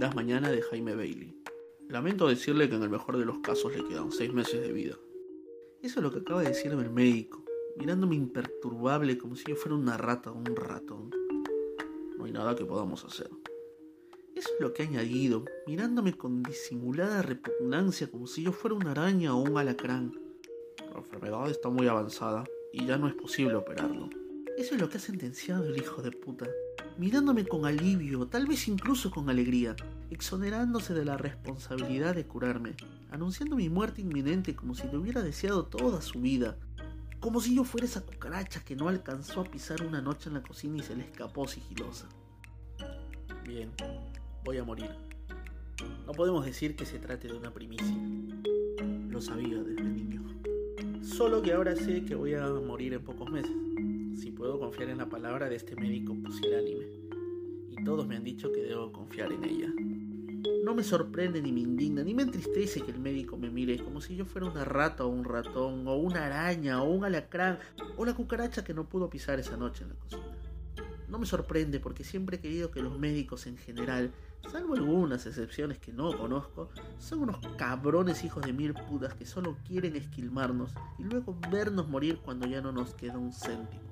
morirás mañana de Jaime Bailey. Lamento decirle que en el mejor de los casos le quedan seis meses de vida. Eso es lo que acaba de decirme el médico, mirándome imperturbable como si yo fuera una rata o un ratón. No hay nada que podamos hacer. Eso es lo que ha añadido, mirándome con disimulada repugnancia como si yo fuera una araña o un alacrán. La enfermedad está muy avanzada y ya no es posible operarlo. Eso es lo que ha sentenciado el hijo de puta, mirándome con alivio, tal vez incluso con alegría, exonerándose de la responsabilidad de curarme, anunciando mi muerte inminente como si lo hubiera deseado toda su vida, como si yo fuera esa cucaracha que no alcanzó a pisar una noche en la cocina y se le escapó sigilosa. Bien, voy a morir. No podemos decir que se trate de una primicia. Lo sabía desde niño. Solo que ahora sé que voy a morir en pocos meses si puedo confiar en la palabra de este médico pusilánime. Y todos me han dicho que debo confiar en ella. No me sorprende ni me indigna, ni me entristece que el médico me mire como si yo fuera una rata o un ratón, o una araña, o un alacrán, o la cucaracha que no pudo pisar esa noche en la cocina. No me sorprende porque siempre he querido que los médicos en general, salvo algunas excepciones que no conozco, son unos cabrones hijos de mil putas que solo quieren esquilmarnos y luego vernos morir cuando ya no nos queda un céntimo.